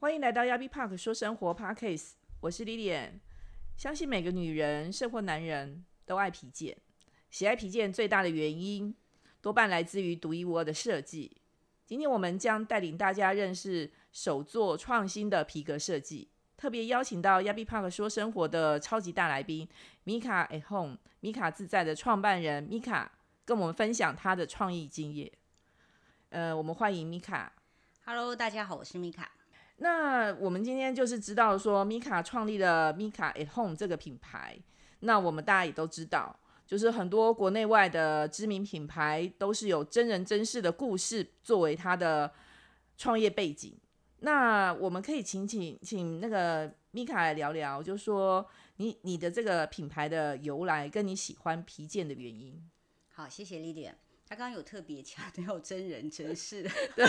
欢迎来到亚比 Park 说生活 Parkcase，我是 Lilian。相信每个女人甚或男人都爱皮件，喜爱皮件最大的原因多半来自于独一无二的设计。今天我们将带领大家认识手作创新的皮革设计，特别邀请到亚比 Park 说生活的超级大来宾 Mika at home，Mika 自在的创办人米卡，跟我们分享他的创意经验。呃，我们欢迎米卡。Hello，大家好，我是米卡。那我们今天就是知道说，米卡创立了米卡 at home 这个品牌。那我们大家也都知道，就是很多国内外的知名品牌都是有真人真事的故事作为它的创业背景。那我们可以请请请那个米卡来聊聊，就说你你的这个品牌的由来，跟你喜欢皮件的原因。好，谢谢 Lily。他刚刚有特别强调真人真事，对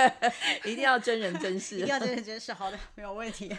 一定要真人真事，一定要真人真事。好的，没有问题。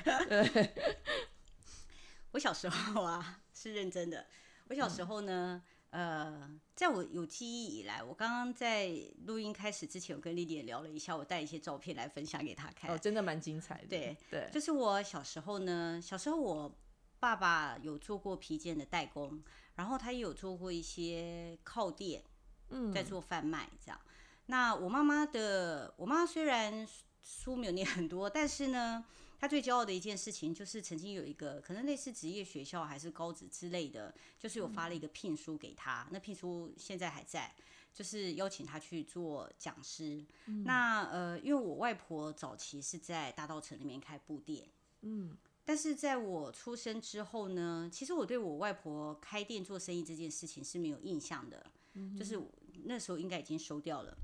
我小时候啊是认真的。我小时候呢，呃，在我有记忆以来，我刚刚在录音开始之前，我跟丽丽也聊了一下，我带一些照片来分享给她看。哦，真的蛮精彩的。对对，就是我小时候呢，小时候我爸爸有做过皮件的代工，然后他也有做过一些靠垫。嗯，在做贩卖这样。那我妈妈的，我妈妈虽然书没有念很多，但是呢，她最骄傲的一件事情就是曾经有一个可能类似职业学校还是高职之类的，就是有发了一个聘书给她。那聘书现在还在，就是邀请她去做讲师。那呃，因为我外婆早期是在大道城里面开布店，嗯。但是在我出生之后呢，其实我对我外婆开店做生意这件事情是没有印象的。就是那时候应该已经收掉了。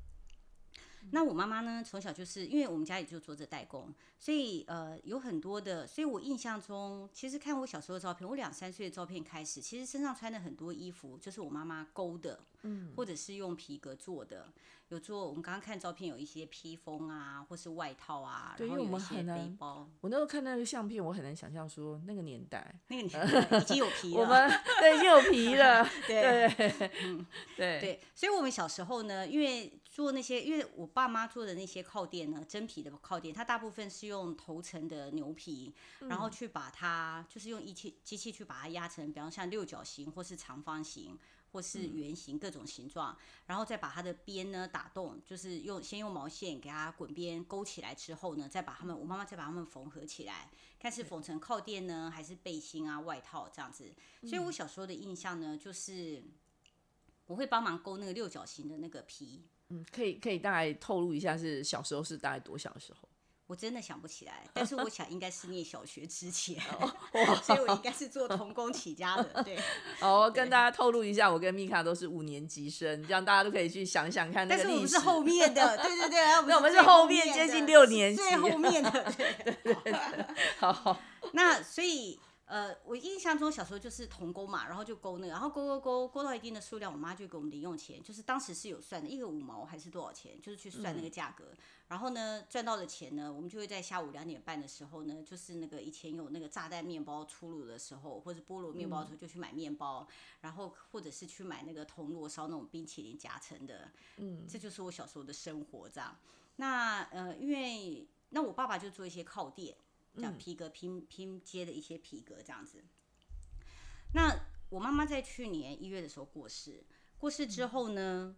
那我妈妈呢，从小就是因为我们家里就做着代工，所以呃有很多的，所以我印象中，其实看我小时候的照片，我两三岁的照片开始，其实身上穿的很多衣服就是我妈妈勾的，嗯，或者是用皮革做的，有做我们刚刚看照片有一些披风啊，或是外套啊，对，然后有一些因为我们很难背包，我那时候看那个相片，我很难想象说那个年代，那个年 代已经有皮了，我们对已经有皮了，对对，嗯，对。对，所以我们小时候呢，因为做那些，因为我爸妈做的那些靠垫呢，真皮的靠垫，它大部分是用头层的牛皮，然后去把它，就是用仪器机器去把它压成，比方像六角形或是长方形。或是圆形各种形状，然后再把它的边呢打洞，就是用先用毛线给它滚边勾起来之后呢，再把它们，我妈妈再把它们缝合起来，看是缝成靠垫呢，还是背心啊、外套这样子。所以我小时候的印象呢，就是我会帮忙勾那个六角形的那个皮。嗯，可以可以大概透露一下是小时候是大概多小的时候？我真的想不起来，但是我想应该是念小学之前，所以我应该是做童工起家的。对，哦，跟大家透露一下，我跟米卡都是五年级生，这样大家都可以去想想看那个历史。但是我们是后面的，对对对，那我们是是后面面接近六年级，最后面的，对对对。好，那所以。呃，我印象中小时候就是童工嘛，然后就勾那个，然后勾勾勾勾到一定的数量，我妈就给我们零用钱，就是当时是有算的，一个五毛还是多少钱，就是去算那个价格。然后呢，赚到的钱呢，我们就会在下午两点半的时候呢，就是那个以前有那个炸弹面包出炉的时候，或者菠萝面包的时候，就去买面包，然后或者是去买那个铜锣烧那种冰淇淋夹层的。嗯，这就是我小时候的生活这样。那呃，因为那我爸爸就做一些靠垫垫。像皮革拼拼接的一些皮革这样子。那我妈妈在去年一月的时候过世，过世之后呢，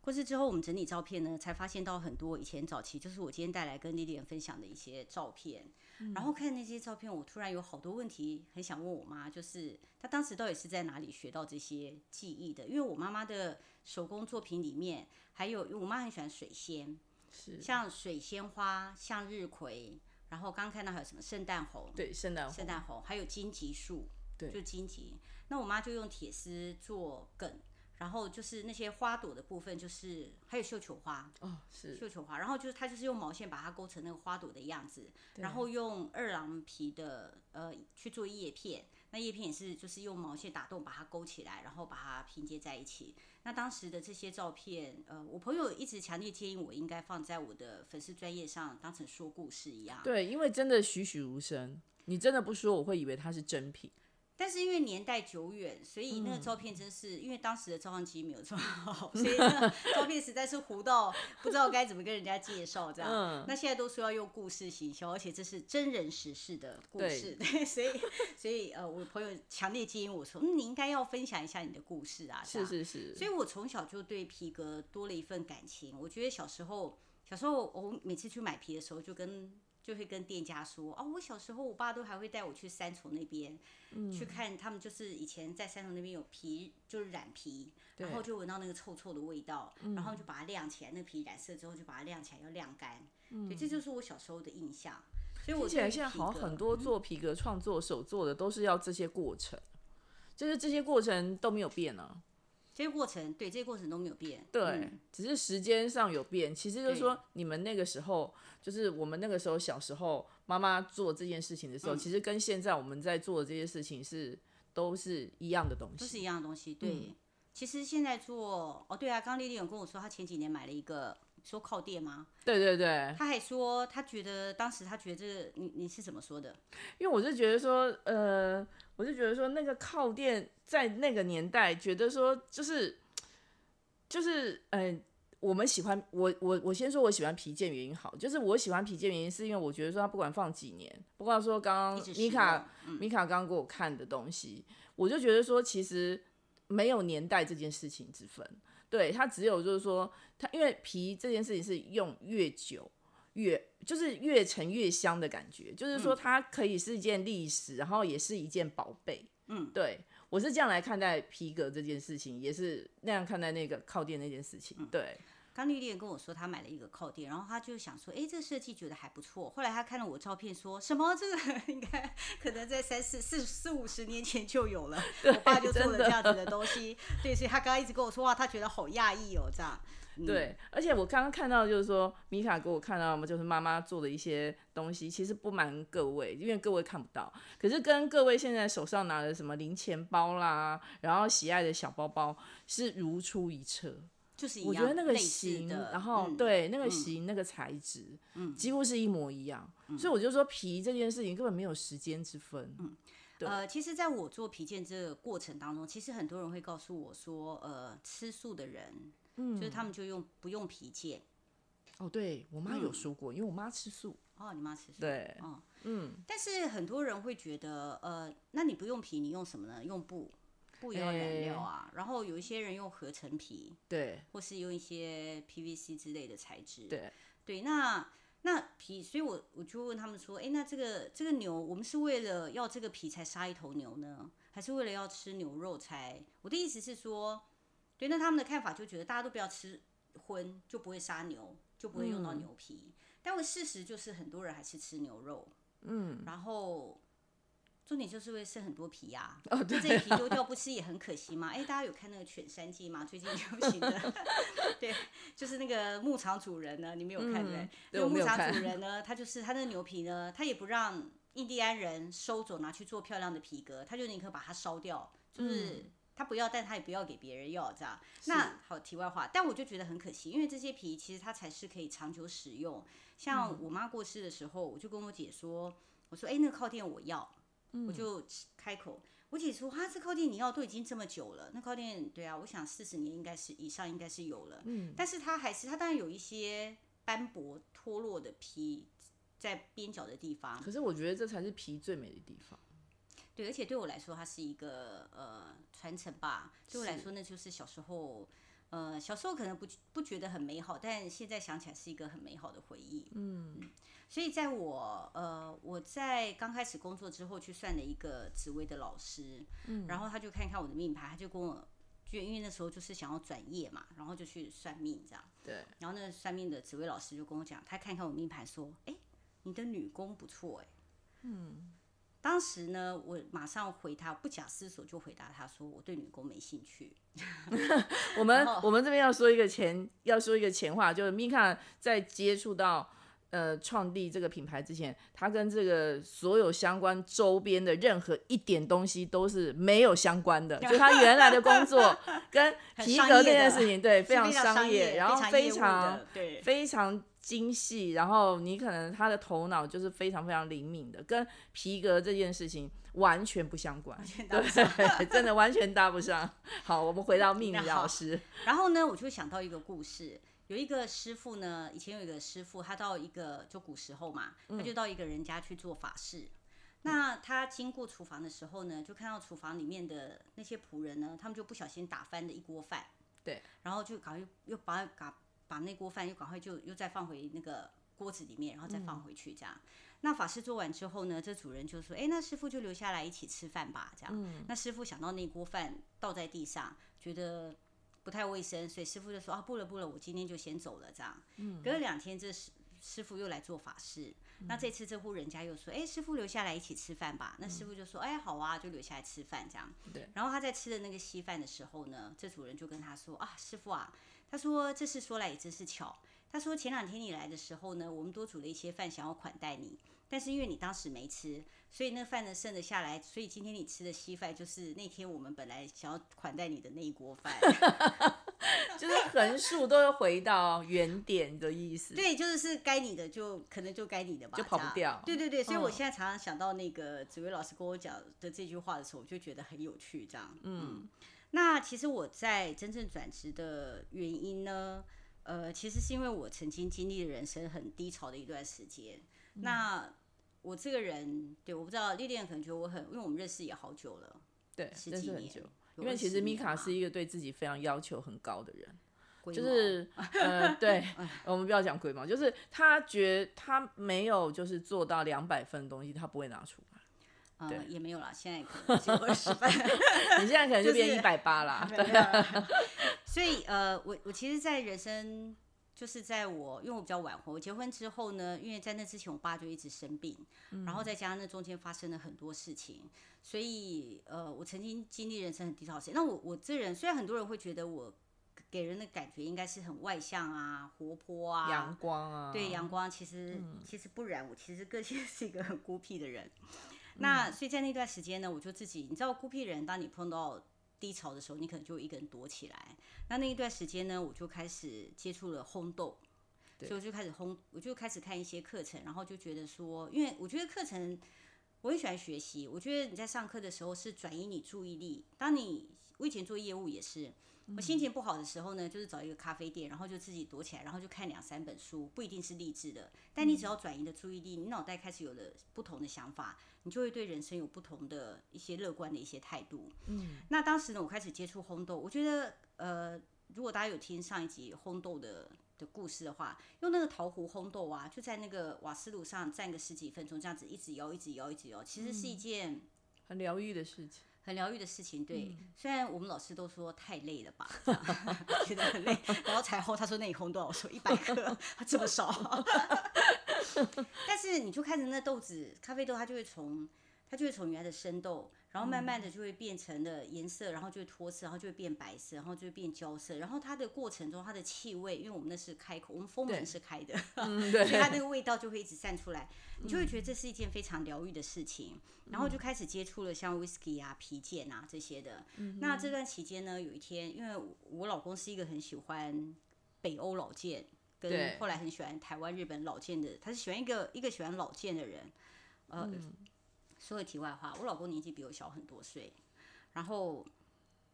过世之后我们整理照片呢，才发现到很多以前早期，就是我今天带来跟丽丽分享的一些照片。然后看那些照片，我突然有好多问题很想问我妈，就是她当时到底是在哪里学到这些技艺的？因为我妈妈的手工作品里面，还有我妈很喜欢水仙，是像水仙花、向日葵。然后刚刚看到还有什么圣诞红？对，圣诞红，圣诞红，还有荆棘树，对，就荆棘。那我妈就用铁丝做梗，然后就是那些花朵的部分，就是还有绣球花哦，是绣球花。然后就是她就是用毛线把它勾成那个花朵的样子，然后用二郎皮的呃去做叶片，那叶片也是就是用毛线打洞把它勾起来，然后把它拼接在一起。那当时的这些照片，呃，我朋友一直强烈建议我应该放在我的粉丝专业上，当成说故事一样。对，因为真的栩栩如生，你真的不说，我会以为它是真品。但是因为年代久远，所以那个照片真是，因为当时的照相机没有这么好，所以那个照片实在是糊到不知道该怎么跟人家介绍这样。嗯那现在都说要用故事行销，而且这是真人实事的故对事，对，所以所以呃，我朋友强烈建议我说，嗯，你应该要分享一下你的故事啊，这是样是是，所以我从小就对皮革多了一份感情。我觉得小时候，小时候我每次去买皮的时候，就跟就会跟店家说，哦，我小时候我爸都还会带我去三重那边、嗯去看，他们就是以前在三重那边有皮，就是染皮，然后就闻到那个臭臭的味道，嗯然后就把它晾起来，那皮染色之后就把它晾起来，要晾干。对，这就是我小时候的印象。所以我听起来现在好像很多做皮革创作手做的都是要这些过程，就是这些过程都没有变啊。这些过程，对这些过程都没有变。对，嗯只是时间上有变。其实就是说，你们那个时候，就是我们那个时候小时候，妈妈做这件事情的时候，嗯其实跟现在我们在做的这些事情是都是一样的东西都是。一样的东西。对，嗯其实现在做哦，对啊，刚刚丽丽有跟我说，她前几年买了一个说靠垫吗？对对对，他还说他觉得当时他觉得这个，你你是怎么说的？因为我是觉得说，呃，我是觉得说那个靠垫在那个年代，觉得说就是就是嗯。呃我们喜欢我我我先说我喜欢皮件原因好，就是我喜欢皮件原因是因为我觉得说它不管放几年，不管说刚刚米卡嗯。米卡刚刚给我看的东西，我就觉得说其实没有年代这件事情之分，对它只有就是说它因为皮这件事情是用越久越就是越沉越香的感觉，就是说它可以是一件历史，然后也是一件宝贝，嗯，对我是这样来看待皮革这件事情，也是那样看待那个靠垫那件事嗯。情，对。刚丽丽也跟我说，她买了一个靠垫，然后她就想说，哎，这个设计觉得还不错。后来她看了我照片，说什么这个 应该 可能在三四四四五十年前就有了，我爸就做了这样子的东西。对，所以她刚刚一直跟我说话，她觉得好讶异哦，这样。嗯对，而且我刚刚看到就是说，米卡给我看到嘛，就是妈妈做的一些东西，其实不瞒各位，因为各位看不到，可是跟各位现在手上拿的什么零钱包啦，然后喜爱的小包包是如出一辙。就是一样，我觉得那个类型，的然后、嗯对那个型、那个材质，嗯，几乎是一模一样。所以我就说皮这件事情根本没有时间之分。嗯，对呃，其实在我做皮件这个过程当中，其实很多人会告诉我说，呃，吃素的人，嗯，就是他们就用不用皮件。哦，对我妈有说过，因为我妈吃素。哦，你妈吃素。对，哦，嗯，但是很多人会觉得，呃，那你不用皮，你用什么呢？用布，布也要染料啊。然后有一些人用合成皮，对或是用一些 PVC 之类的材质。对，对，那那皮，所以我我就问他们说，哎，那这个这个牛，我们是为了要这个皮才杀一头牛呢，还是为了要吃牛肉才？我的意思是说，对，那他们的看法就觉得大家都不要吃荤，就不会杀牛，就不会用到牛皮。但我事实就是很多人还是吃牛肉，嗯，然后。重点就是会剩很多皮呀、哦那这一皮丢掉不吃也很可惜嘛。哎，大家有看那个《犬山记》吗？最近流行的，对，就是那个牧场主人呢，你没有看对那个牧场主人呢，他就是他那个牛皮呢，他也不让印第安人收走拿去做漂亮的皮革，他就宁可把它烧掉，就是。他不要，但他也不要给别人要，这样。那好，题外话，但我就觉得很可惜，因为这些皮其实它才是可以长久使用。像我妈过世的时候，我就跟我姐说，我说，哎、那个靠垫我要，我就开口。我姐说：“哈，这靠垫你要都已经这么久了，那靠垫对啊，我想四十年应该是以上应该是有了，嗯，但是它还是它当然有一些斑驳脱落的皮在边角的地方，可是我觉得这才是皮最美的地方。对，而且对我来说，它是一个呃传承吧。对我来是说，那就是小时候，呃，小时候可能不不觉得很美好，但现在想起来是一个很美好的回忆。嗯，所以在我呃我在刚开始工作之后，去算了一个紫薇的老师，嗯，然后他就看看我的命盘，他就跟我。就因为那时候就是想要转业嘛，然后就去算命这样。对，然后那个算命的紫薇老师就跟我讲，他看看我命盘说，哎，你的女工不错哎。嗯。当时呢，我马上回他，不假思索就回答他说，我对女工没兴趣。我们我们这边要说一个前要说一个前话，就是米卡在接触到呃创立这个品牌之前，他跟这个所有相关周边的任何一点东西都是没有相关的，就他原来的工作 跟皮革这件事情，对，非常商业，然后非常对。非常精细，然后你可能他的头脑就是非常非常灵敏的，跟皮革这件事情完全不相关，对，真的完全搭不上。好，我们回到命理老师，然后呢，我就想到一个故事，有一个师傅呢，以前有一个师傅，他到一个就古时候嘛，他就到一个人家去做法事。那他经过厨房的时候呢，就看到厨房里面的那些仆人呢，他们就不小心打翻了一锅饭。对，然后就赶快又把把把那锅饭又赶快就又再放回那个锅子里面，然后再放回去这样。那法师做完之后呢，这主人就说：“哎，那师傅就留下来一起吃饭吧。”这样。那师傅想到那锅饭倒在地上，觉得不太卫生，所以师傅就说：“啊，不了不了，我今天就先走了。”这样。隔了两天，这师师傅又来做法事。那这次这户人家又说：“哎，师傅留下来一起吃饭吧。”那师傅就说：“哎，好啊，就留下来吃饭这样。”对。然后他在吃的那个稀饭的时候呢，这主人就跟他说：“啊，师傅啊，他说这事说来也真是巧。他说前两天你来的时候呢，我们多煮了一些饭想要款待你，但是因为你当时没吃，所以那饭呢剩了下来，所以今天你吃的稀饭就是那天我们本来想要款待你的那一锅饭。”就是横竖都要回到原点的意思。对，就是是该你的就可能就该你的吧，就跑不掉。对对对，所以我现在常常想到那个紫薇老师跟我讲的这句话的时候，我就觉得很有趣。这样，嗯，那其实我在真正转职的原因呢，呃，其实是因为我曾经经历了人生很低潮的一段时间。那我这个人，对，我不知道丽丽可能觉得我很，因为我们认识也好久了，对，十几年。因为其实米卡是一个对自己非常要求很高的人，就是呃，对，我们不要讲龟毛，就是他觉他没有就是做到两百分的东西，他不会拿出来，对，也没有啦，现在可能只有二十分，你现在可能就变一百八啦，所以呃，我我其实，在人生。就是在我，因为我比较晚婚，我结婚之后呢，因为在那之前我爸就一直生病，然后再加上那中间发生了很多事情，所以呃，我曾经经历人生很低潮期。那我我这人虽然很多人会觉得我给人的感觉应该是很外向啊、活泼啊、阳光啊，对阳光，其实其实不然，我其实个性 是一个很孤僻的人。那所以在那段时间呢，我就自己，你知道孤僻人，当你碰到。低潮的时候，你可能就一个人躲起来。那那一段时间呢，我就开始接触了烘豆，所以我就开始烘，我就开始看一些课程，然后就觉得说，因为我觉得课程我很喜欢学习。我觉得你在上课的时候是转移你注意力。当你我以前做业务也是，我心情不好的时候呢，就是找一个咖啡店，然后就自己躲起来，然后就看两三本书，不一定是励志的，但你只要转移的注意力，你脑袋开始有了不同的想法。你就会对人生有不同的一些乐观的一些态度。嗯，那当时呢，我开始接触烘豆，我觉得，呃，如果大家有听上一集烘豆的的故事的话，用那个陶壶烘豆啊，就在那个瓦斯炉上站个十几分钟，这样子一直摇，一直摇，一直摇，其实是一件很疗愈的事情，很疗愈的事情。对，虽然我们老师都说太累了吧，觉得很累，然后才后，他说那你烘多少？我说一百克，他这么少。但是你就看着那豆子，咖啡豆它就会从它就会从原来的生豆，然后慢慢的就会变成了颜色，然后就会脱色，然后就会变白色，然后就会变焦色。然后它的过程中，它的气味，因为我们那是开口，我们封门是开的，所以它那个味道就会一直散出来，你就会觉得这是一件非常疗愈的事情。然后就开始接触了像 whisky 啊、皮件啊这些的。那这段期间呢，有一天，因为我老公是一个很喜欢北欧老件。跟后来很喜欢台湾、日本老件的，他是喜欢一个一个喜欢老件的人。呃，说个题外话，我老公年纪比我小很多岁，然后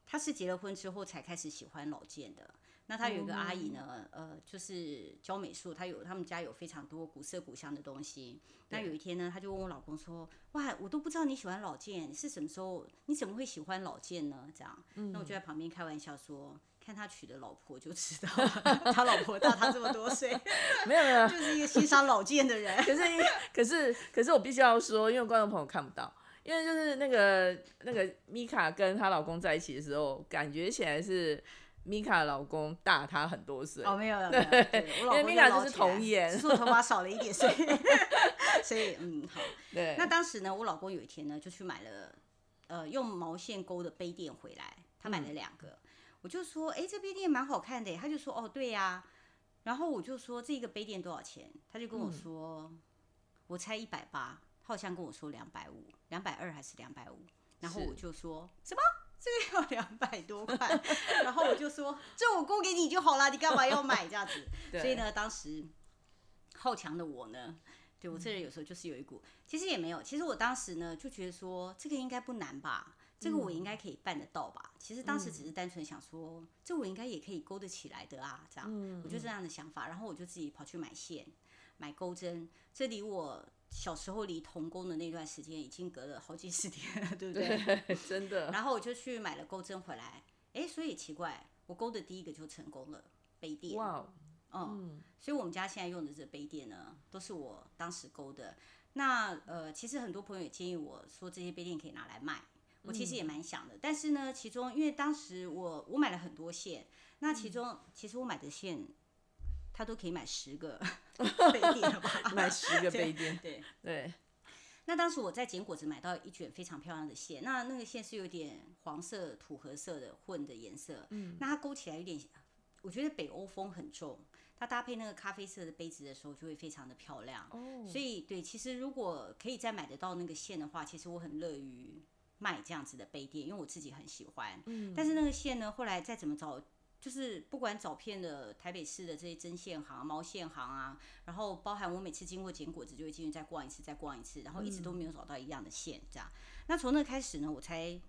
他是结了婚之后才开始喜欢老件的。那他有一个阿姨呢，呃，就是教美术，他有他们家有非常多古色古香的东西。那有一天呢，他就问我老公说：“哇，我都不知道你喜欢老件，是什么时候？你怎么会喜欢老件呢？”这样，那我就在旁边开玩笑说。看他娶的老婆就知道，他老婆大他这么多岁，没有没有，就是一个欣赏老剑的人。可是，可是，可是我必须要说，因为观众朋友看不到，因为就是那个那个米卡跟她老公在一起的时候，感觉起来是米卡老公大她很多岁。哦，没有没有，因为米卡就是童颜，是我头发少了一点，所以所以嗯好。对。那当时呢，我老公有一天呢，就去买了呃用毛线钩的杯垫回来，他买了两个。我就说，哎，这杯垫蛮好看的。他就说，哦，对呀。然后我就说，这个杯垫多少钱？他就跟我说，我猜一百八。他好像跟我说两百五，两百二还是两百五？然后我就说，什么？这个要两百多块？然后我就说，这我供给你就好了，你干嘛要买这样子？所以呢，当时好强的我呢，对我这人有时候就是有一股，其实也没有，其实我当时呢就觉得说这个应该不难吧，这个我应该可以办得到吧。其实当时只是单纯想说，这我应该也可以勾得起来的啊，这样，我就这样的想法，然后我就自己跑去买线，买钩针，这离我小时候离童工的那段时间已经隔了好几十天了，对不对？真的。然后我就去买了钩针回来，哎，所以奇怪，我勾的第一个就成功了，杯垫。哇。嗯，所以我们家现在用的这杯垫呢，都是我当时勾的。那呃，其实很多朋友也建议我说，这些杯垫可以拿来卖。我其实也蛮想的，但是呢，其中因为当时我我买了很多线，那其中其实我买的线，它都可以买十个 杯垫吧？买十个杯垫，对对。那当时我在捡果子买到一卷非常漂亮的线，那那个线是有点黄色土褐色的混的颜色，嗯，那它勾起来有点，我觉得北欧风很重。它搭配那个咖啡色的杯子的时候，就会非常的漂亮。哦，所以对，其实如果可以再买得到那个线的话，其实我很乐于卖这样子的杯垫，因为我自己很喜欢。嗯，但是那个线呢，后来再怎么找，就是不管找遍了台北市的这些针线行、毛线行啊，然后包含我每次经过捡果子，就会进去再逛一次、再逛一次，然后一直都没有找到一样的线。这样，那从那开始呢，我才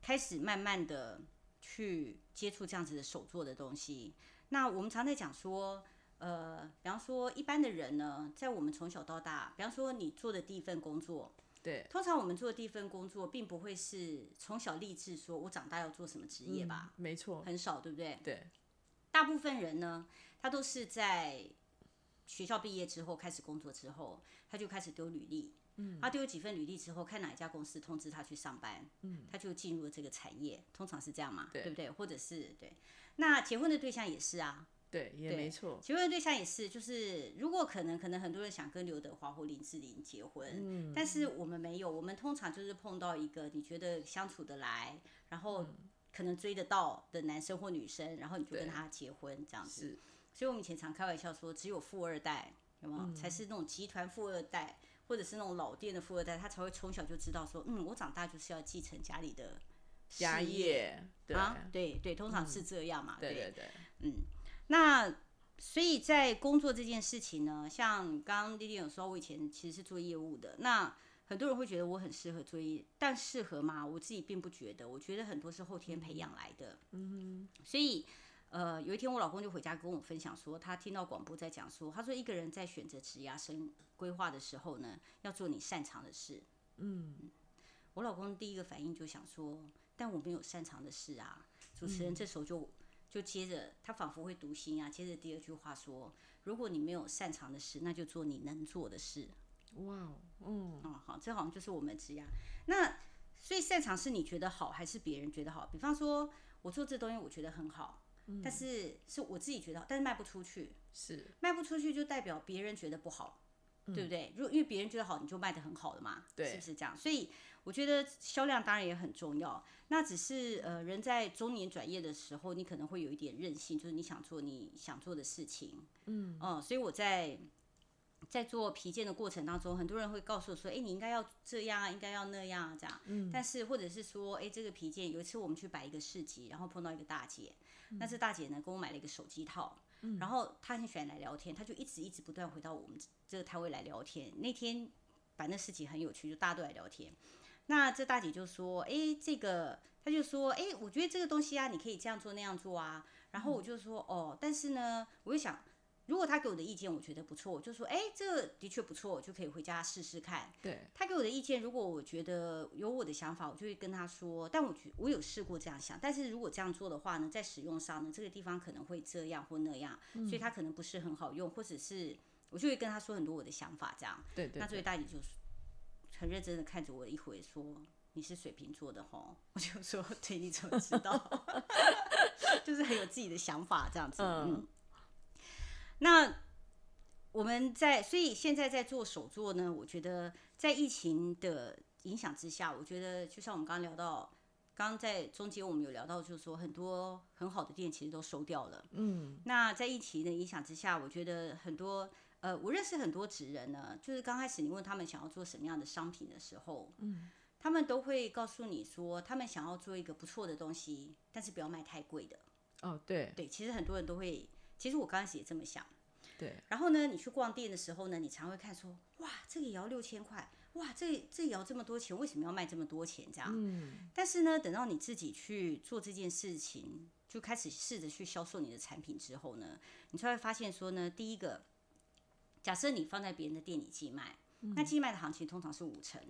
开始慢慢的去接触这样子的手做的东西。那我们常在讲说，呃，比方说一般的人呢，在我们从小到大，比方说你做的第一份工作，对，通常我们做的第一份工作，并不会是从小立志说我长大要做什么职业吧？没错，很少，对不对？对，大部分人呢，他都是在学校毕业之后开始工作之后，他就开始丢履历，嗯，他丢了几份履历之后，看哪一家公司通知他去上班，嗯，他就进入了这个产业，通常是这样嘛，对不对？或者是对。那结婚的对象也是啊，对，也没错。结婚的对象也是，就是如果可能，可能很多人想跟刘德华或林志玲结婚，嗯，但是我们没有，我们通常就是碰到一个你觉得相处得来，然后可能追得到的男生或女生，然后你就跟他结婚这样子。所以我们以前常开玩笑说，只有富二代有没有，才是那种集团富二代，或者是那种老店的富二代，他才会从小就知道说，嗯，我长大就是要继承家里的。家业啊，对对，通常是这样嘛。对对对，嗯，那所以在工作这件事情呢，像刚刚丽丽有说，我以前其实是做业务的，那很多人会觉得我很适合做业，但适合吗？我自己并不觉得，我觉得很多是后天培养来的。嗯哼，所以呃，有一天我老公就回家跟我分享说，他听到广播在讲说，他说一个人在选择职业生规划的时候呢，要做你擅长的事。嗯，我老公第一个反应就想说。但我没有擅长的事啊！主持人这时候就就接着，他仿佛会读心啊。接着第二句话说：“如果你没有擅长的事，那就做你能做的事。”哇，嗯，哦，好，这好像就是我们职业。那所以擅长是你觉得好，还是别人觉得好？比方说，我做这东西我觉得很好，但是是我自己觉得好，但是卖不出去，是卖不出去就代表别人觉得不好，对不对？如果因为别人觉得好，你就卖的很好了嘛，对，是不是这样？所以我觉得销量当然也很重要。那只是呃，人在中年转业的时候，你可能会有一点任性，就是你想做你想做的事情，嗯，哦，所以我在在做皮件的过程当中，很多人会告诉我说，哎，你应该要这样啊，应该要那样啊，这样，嗯，但是或者是说，哎，这个皮件有一次我们去摆一个市集，然后碰到一个大姐，那这大姐呢跟我买了一个手机套，嗯，然后她很喜欢来聊天，她就一直一直不断回到我们这个摊位来聊天。那天摆那市集很有趣，就大家都来聊天。那这大姐就说：“哎，这个，她就说，哎，我觉得这个东西啊，你可以这样做那样做啊。”然后我就说：“哦，但是呢，我就想，如果她给我的意见我觉得不错，我就说，哎，这个的确不错，我就可以回家试试看。”对。他给我的意见，如果我觉得有我的想法，我就会跟她说。但我觉我有试过这样想，但是如果这样做的话呢，在使用上呢，这个地方可能会这样或那样，所以它可能不是很好用，或者是我就会跟他说很多我的想法，这样。对对。那所以大姐就说。很认真的看着我一回，说：“你是水瓶座的吼。”我就说：“对，你怎么知道？” 就是很有自己的想法这样子。嗯。那我们在，所以现在在做手作呢。我觉得在疫情的影响之下，我觉得就像我们刚刚聊到，刚刚在中间我们有聊到，就是说很多很好的店其实都收掉了。嗯。那在疫情的影响之下，我觉得很多。呃，我认识很多职人呢，就是刚开始你问他们想要做什么样的商品的时候，嗯，他们都会告诉你说，他们想要做一个不错的东西，但是不要卖太贵的。哦，对，对，其实很多人都会，其实我刚开始也这么想，对，然后呢，你去逛店的时候呢，你常会看说，哇，这个也要六千块，哇，这这也要这么多钱，为什么要卖这么多钱这样？嗯，但是呢，等到你自己去做这件事情，就开始试着去销售你的产品之后呢，你才会发现说呢，第一个，假设你放在别人的店里寄卖，那寄卖的行情通常是五成，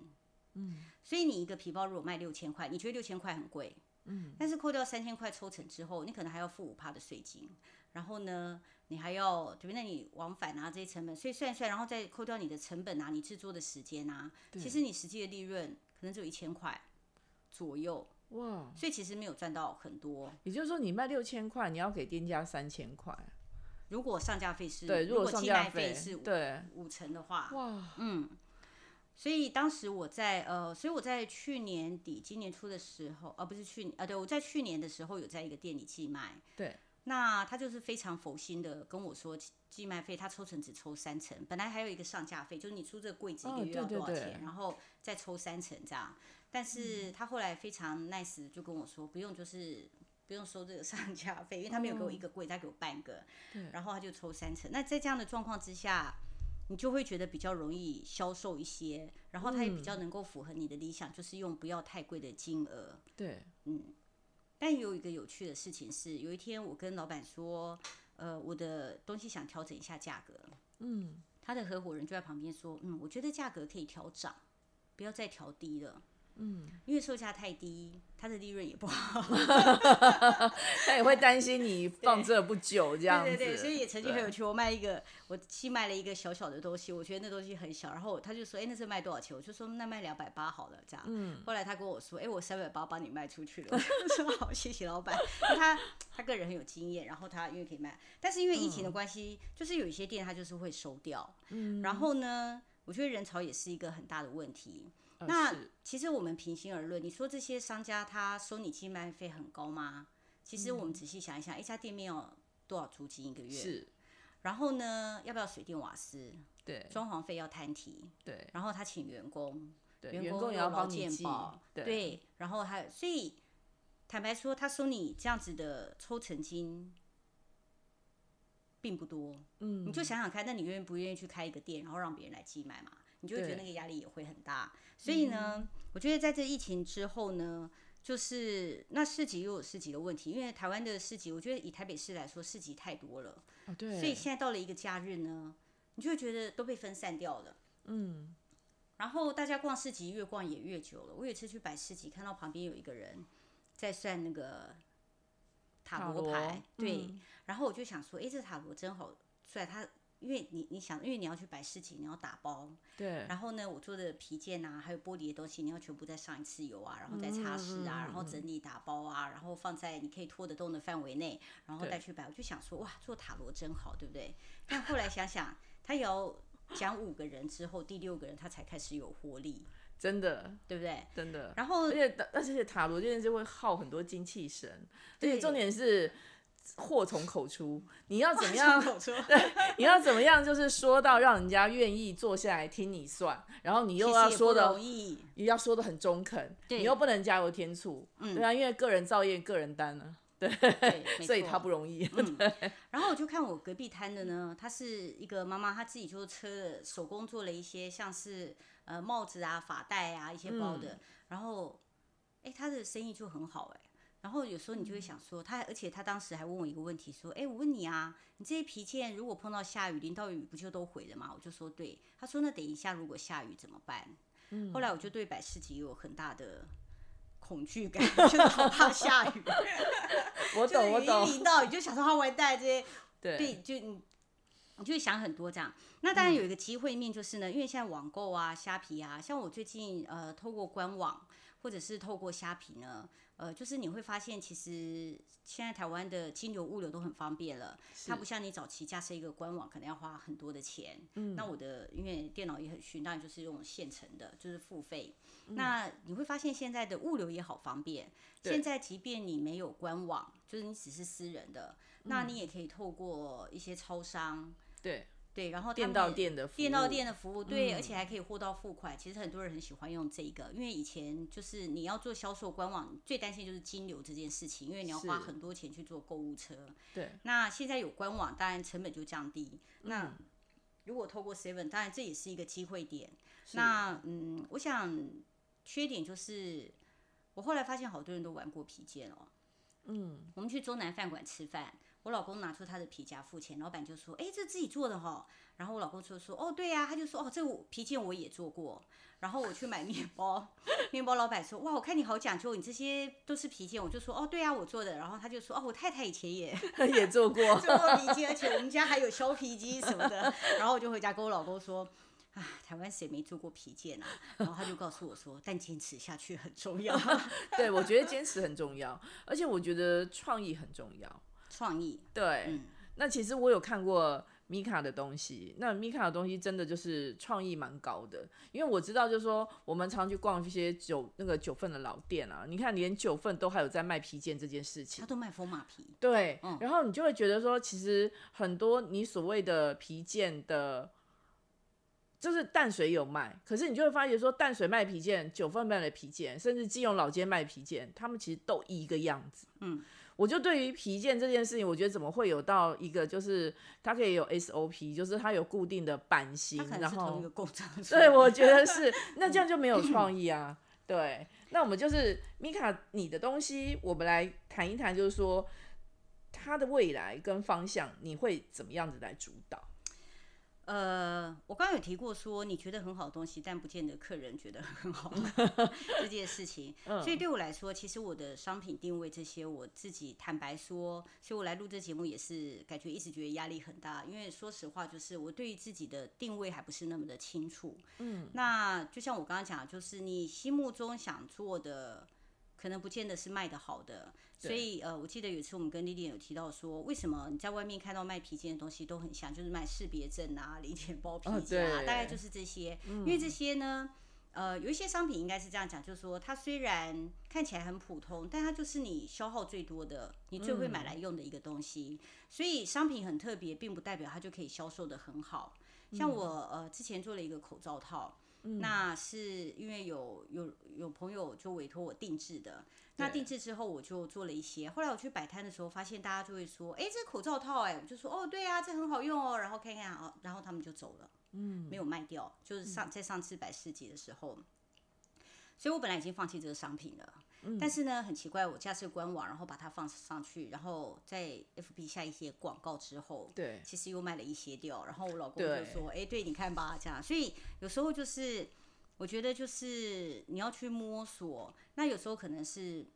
嗯，所以你一个皮包如果卖六千块，你觉得六千块很贵，嗯，但是扣掉三千块抽成之后，你可能还要付五趴的税金，然后呢，你还要对不对？那你往返啊这些成本，所以算一算，然后再扣掉你的成本啊，你制作的时间啊，其实你实际的利润可能只有一千块左右，哇，所以其实没有赚到很多。也就是说你卖六千块，你要给店家三千块，如果上架费是对，如果上寄卖架费是五对，五成的话，哇，嗯，所以当时我在呃，所以我在去年底、今年初的时候，而、不是去年啊，对我在去年的时候有在一个店里寄卖，对，那他就是非常佛心的跟我说，寄寄卖费他抽成只抽三成，本来还有一个上架费，就是你出这个柜子一哦个月要对对对多少钱，然后再抽三成这样。但是他后来非常 nice 就跟我说，不用就是不用收这个上架费，因为他没有给我一个柜，他给我半个，然后他就抽三成。那在这样的状况之下，你就会觉得比较容易销售一些，然后他也比较能够符合你的理想，就是用不要太贵的金额。对，嗯但有一个有趣的事情是，有一天我跟老板说，呃，我的东西想调整一下价格，嗯，他的合伙人就在旁边说，嗯，我觉得价格可以调涨，不要再调低了。嗯，因为售价太低，它的利润也不好。他也会担心你 放这不久这样子，对对对，所以也曾经很有趣。我卖一个，我去卖了一个小小的东西，我觉得那东西很小，然后他就说，哎、那是卖多少钱？我就说那卖两百八好了，这样。嗯。后来他跟我说，哎、我三百八帮你卖出去了。我说好，谢谢老板。因为他他个人很有经验，然后他因为可以卖，但是因为疫情的关系，就是有一些店他就是会收掉。嗯。然后呢，我觉得人潮也是一个很大的问题。呃那其实我们平心而论，你说这些商家他收你寄卖费很高吗？其实我们仔细想一想，一家店面要多少租金一个月？是，然后呢，要不要水电瓦斯？对装潢费要摊提，对然后他请员工，对，员员工也要帮你记保，对对，然后还有，所以坦白说，他收你这样子的抽成金并不多。嗯，你就想想看，那你愿不愿意去开一个店，然后让别人来寄卖嘛？你就会觉得那个压力也会很大。所以呢，我觉得在这疫情之后呢，就是那市集又有市集的问题，因为台湾的市集，我觉得以台北市来说，市集太多了。哦对，所以现在到了一个假日呢，你就会觉得都被分散掉了。嗯，然后大家逛市集越逛也越久了。我有一次去摆市集，看到旁边有一个人在算那个塔塔罗罗牌，对，嗯然后我就想说，诶，这塔罗真好算。他因为你你想，因为你要去摆事情，你要打包，对，然后呢，我做的皮件啊，还有玻璃的东西，你要全部再上一次油啊，然后再擦拭啊，然后整理打包啊，然后放在你可以拖得动的范围内，然后对带去摆。我就想说，哇，做塔罗真好，对不对？但后来想想，他也要讲五个人之后，第六个人他才开始有活力，真的。对不对？真的，然后而且而且塔罗这件事会耗很多精气神，而且重点是祸从口出，你要怎么样？对？你要怎么样？就是说到让人家愿意坐下来听你算，然后你又要说的容要说的很中肯，你又不能加油添醋，对啊，因为个人造业，个人担呢，对，没 所以他不容易。然后我就看我隔壁摊的呢，她是一个妈妈，她自己就车了手工做了一些像是呃帽子啊、发带啊一些包的，嗯然后哎，她的生意就很好哎。然后有时候你就会想说，他而且他当时还问我一个问题，说，哎，我问你啊，你这些皮件如果碰到下雨、淋到雨，不就都毁了吗？我就说对。他说那等一下如果下雨怎么办？嗯后来我就对百事集有很大的恐惧感，就是好怕下雨。我懂，我懂，淋到雨就想说他完蛋这些，对对，就你你就会想很多这样。那当然有一个机会面就是呢，因为现在网购啊、虾皮啊，像我最近呃透过官网或者是透过虾皮呢，呃，就是你会发现其实现在台湾的金流物流都很方便了，它不像你早期架设一个官网可能要花很多的钱。嗯，那我的因为电脑也很逊，当然就是用现成的，就是付费。那你会发现现在的物流也好方便。对现在即便你没有官网，就是你只是私人的，那你也可以透过一些超商，对对，然后他店到们店的服店到务店的服务，对，而嗯且还可以货到付款。其实很多人很喜欢用这个，因为以前就是你要做销售官网，最担心就是金流这件事情，因为你要花很多钱去做购物车。对，那现在有官网，当然成本就降低。那嗯如果透过 Seven，当然这也是一个机会点。那嗯，我想缺点就是，我后来发现好多人都玩过皮件哦。嗯，我们去中南饭馆吃饭，我老公拿出他的皮夹付钱，老板就说：“哎，这自己做的哈、然后我老公就说：“哦，对呀、他就说：“哦，这我皮件我也做过。”然后我去买面包，面包老板说：“哇，我看你好讲究，你这些都是皮件。”我就说：“哦，对呀、我做的。”然后他就说：“哦，我太太以前也 也做过，做过皮件，而且我们家还有削皮机什么的。”然后我就回家跟我老公说。啊，台湾谁没做过皮件啊？然后他就告诉我说，但坚持下去很重要，对我觉得坚持很重要，而且我觉得创意很重要。创意。对，嗯那其实我有看过米卡的东西，那米卡的东西真的就是创意蛮高的，因为我知道就是说我们常去逛一些九那个九份的老店啊，你看连九份都还有在卖皮件这件事情他。都卖风马皮，对，嗯然后你就会觉得说，其实很多你所谓的皮件的，就是淡水有卖，可是你就会发觉说，淡水卖皮件，九份卖的皮件，甚至基隆老街卖皮件，他们其实都一个样子。嗯，我就对于皮件这件事情，我觉得怎么会有到一个，就是它可以有 SOP，就是它有固定的版型然后同一个工厂出对，我觉得是，那这样就没有创意啊。对，那我们就是米卡，你的东西，我们来谈一谈，就是说它的未来跟方向，你会怎么样子来主导？呃，我刚刚有提过说，你觉得很好的东西，但不见得客人觉得很好 这件事情。嗯所以对我来说，其实我的商品定位这些，我自己坦白说，所以我来录这节目也是感觉一直觉得压力很大，因为说实话，就是我对于自己的定位还不是那么的清楚。嗯，那就像我刚刚讲，就是你心目中想做的，可能不见得是卖的好的。所以呃，我记得有一次我们跟丽丽有提到说，为什么你在外面看到卖皮件的东西都很像，就是卖识别证啊、零钱包皮哦夹、啊，对大概就是这些。因为这些呢，呃，有一些商品应该是这样讲，就是说它虽然看起来很普通，但它就是你消耗最多的，你最会买来用的一个东西。所以商品很特别，并不代表它就可以销售的很好。像我呃之前做了一个口罩套。那是因为有有有朋友就委托我定制的，那定制之后我就做了一些。后来我去摆摊的时候，发现大家就会说：“哎、这口罩套、哎，我就说：“哦，对啊，这很好用哦。”然后看看哦，然后他们就走了，嗯，没有卖掉。就是上在上次摆市集的时候，所以我本来已经放弃这个商品了。但是呢，很奇怪，我架设官网，然后把它放上去，然后在 FB 下一些广告之后，对，其实又卖了一些掉，然后我老公就说：“哎、对，你看吧，这样。”所以有时候就是，我觉得就是你要去摸索，那有时候可能是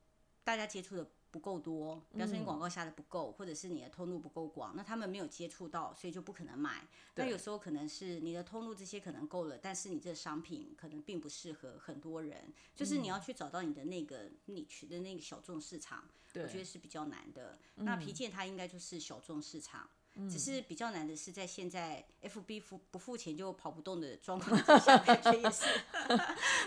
大家接触的不够多，比方说你广告下的不够，或者是你的通路不够广，那他们没有接触到，所以就不可能买。那有时候可能是你的通路这些可能够了，但是你这个商品可能并不适合很多人，就是你要去找到你的那个你去的那个小众市场，我觉得，是比较难的。那皮件它应该就是小众市场。只是比较难的是，在现在 FB 付不付钱就跑不动的状况之下，感觉也是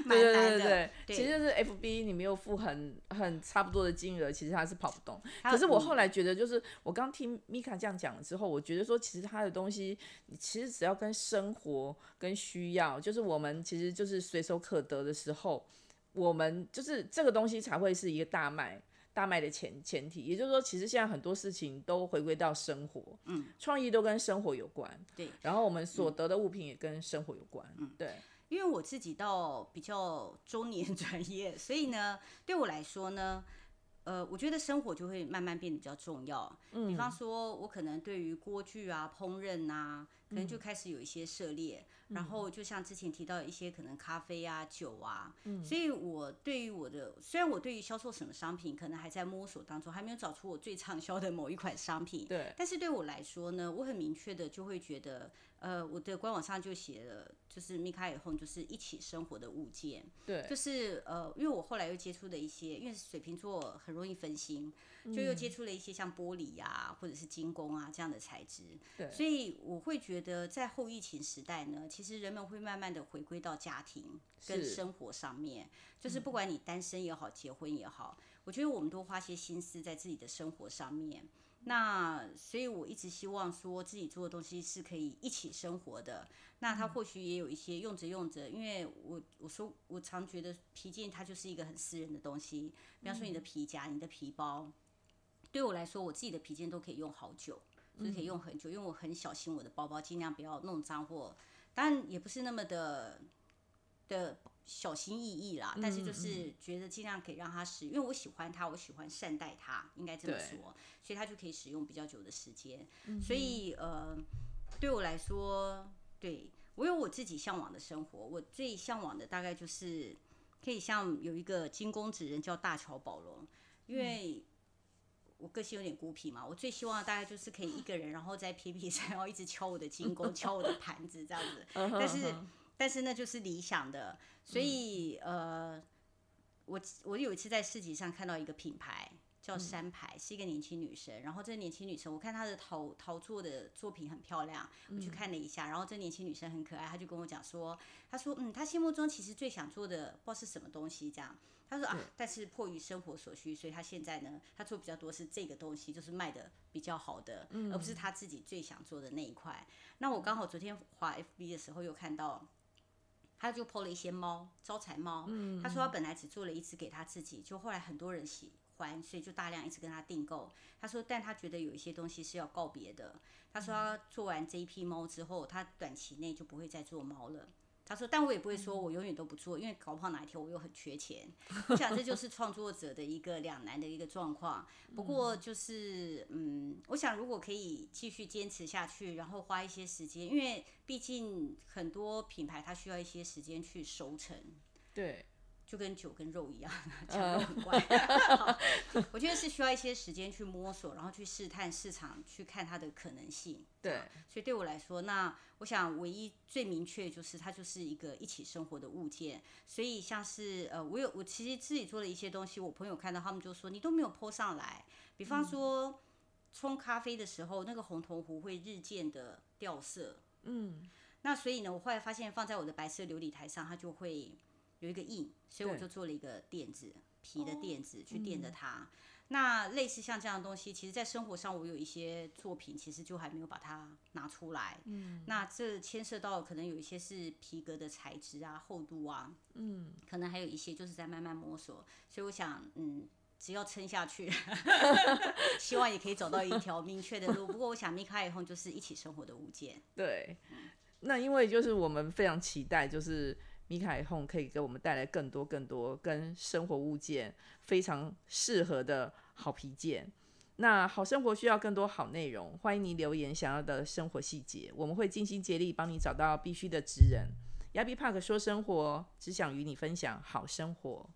蛮对难的。对对对，对其实就是 FB 你没有付很很差不多的金额，其实它是跑不动。可是我嗯后来觉得，就是我刚听米卡这样讲了之后，我觉得说，其实它的东西，你其实只要跟生活跟需要，就是我们其实就是随手可得的时候，我们就是这个东西才会是一个大卖。大卖的前前提，也就是说，其实现在很多事情都回归到生活，嗯，创意都跟生活有关，对，然后我们所得的物品也跟生活有关，嗯，对，因为我自己到比较中年 专业，所以呢，对我来说呢，呃，我觉得生活就会慢慢变得比较重要。嗯比方说，我可能对于锅具啊、烹饪啊，可嗯能就开始有一些涉猎。然后就像之前提到一些可能咖啡啊、酒啊，嗯所以我对于我的，虽然我对于销售什么商品可能还在摸索当中，还没有找出我最畅销的某一款商品，对，但是对我来说呢，我很明确的就会觉得，呃，我的官网上就写了，就是米卡以后就是一起生活的物件，对，就是呃，因为我后来又接触了一些，因为水瓶座很容易分心，就又接触了一些像玻璃呀、或者是精工啊这样的材质，对。所以我会觉得在后疫情时代呢，其实人们会慢慢的回归到家庭跟生活上面，就是不管你单身也好，结婚也好，我觉得我们多花些心思在自己的生活上面。那所以我一直希望说自己做的东西是可以一起生活的。那它或许也有一些用着用着，因为我我说我常觉得皮件它就是一个很私人的东西，比方说你的皮夹、你的皮包，对我来说我自己的皮件都可以用好久，就是可以用很久，因为我很小心我的包包，尽量不要弄脏或，当然也不是那么的的小心翼翼啦，但是就是觉得尽量可以让他使，因为我喜欢他，我喜欢善待他，应该这么说，所以他就可以使用比较久的时间，所以呃，对我来说。对我有我自己向往的生活，我最向往的大概就是可以像有一个金公子人叫大乔宝龙，因为我个性有点孤僻嘛，我最希望大概就是可以一个人，然后在 P P 上，然后一直敲我的金工，敲我的盘子这样子。但是但是那就是理想的，所以呃，我我有一次在市集上看到一个品牌。叫山牌，是一个年轻女生。然后这个年轻女生，我看她的陶陶作的作品很漂亮，我去看了一下。然后这年轻女生很可爱，她就跟我讲说，她说，嗯，她心目中其实最想做的不知道是什么东西，这样。她说啊，但是迫于生活所需，所以她现在呢，她做比较多是这个东西，就是卖的比较好的，而不是她自己最想做的那一块。那我刚好昨天滑 FB 的时候又看到，她就 PO 了一些猫，招财猫。他说他本来只做了一只给他自己，就后来很多人喜。欢，所以就大量一直跟他订购。他说，但他觉得有一些东西是要告别的。他说，他做完这一批猫之后，他短期内就不会再做猫了。他说，但我也不会说我永远都不做，因为搞不好哪一天我又很缺钱。我想这就是创作者的一个两难的一个状况。不过就是，嗯，我想如果可以继续坚持下去，然后花一些时间，因为毕竟很多品牌它需要一些时间去熟成。对。就跟酒跟肉一样，讲肉很怪。我觉得是需要一些时间去摸索，然后去试探市场，去看它的可能性。对，所以对我来说，那我想唯一最明确就是它就是一个一起生活的物件。所以像是呃，我有我其实自己做了一些东西，我朋友看到他们就说你都没有泼上来。比方说冲咖啡的时候，那个红铜壶会日渐的掉色。嗯，那所以呢，我后来发现放在我的白色琉璃台上，它就会。有一个印，所以我就做了一个垫子，皮的垫子去垫着它。那类似像这样的东西，其实，在生活上我有一些作品，其实就还没有把它拿出来。嗯，那这牵涉到可能有一些是皮革的材质啊、厚度啊，嗯，可能还有一些就是在慢慢摸索。所以我想，嗯，只要撑下去，希望也可以找到一条明确的路。不过，我想米卡以后就是一起生活的物件。对，那因为就是我们非常期待，就是。米凯 home 可以给我们带来更多更多跟生活物件非常适合的好皮件。那好生活需要更多好内容，欢迎你留言想要的生活细节，我们会尽心竭力帮你找到必须的职人。亚比帕克说生活，只想与你分享好生活。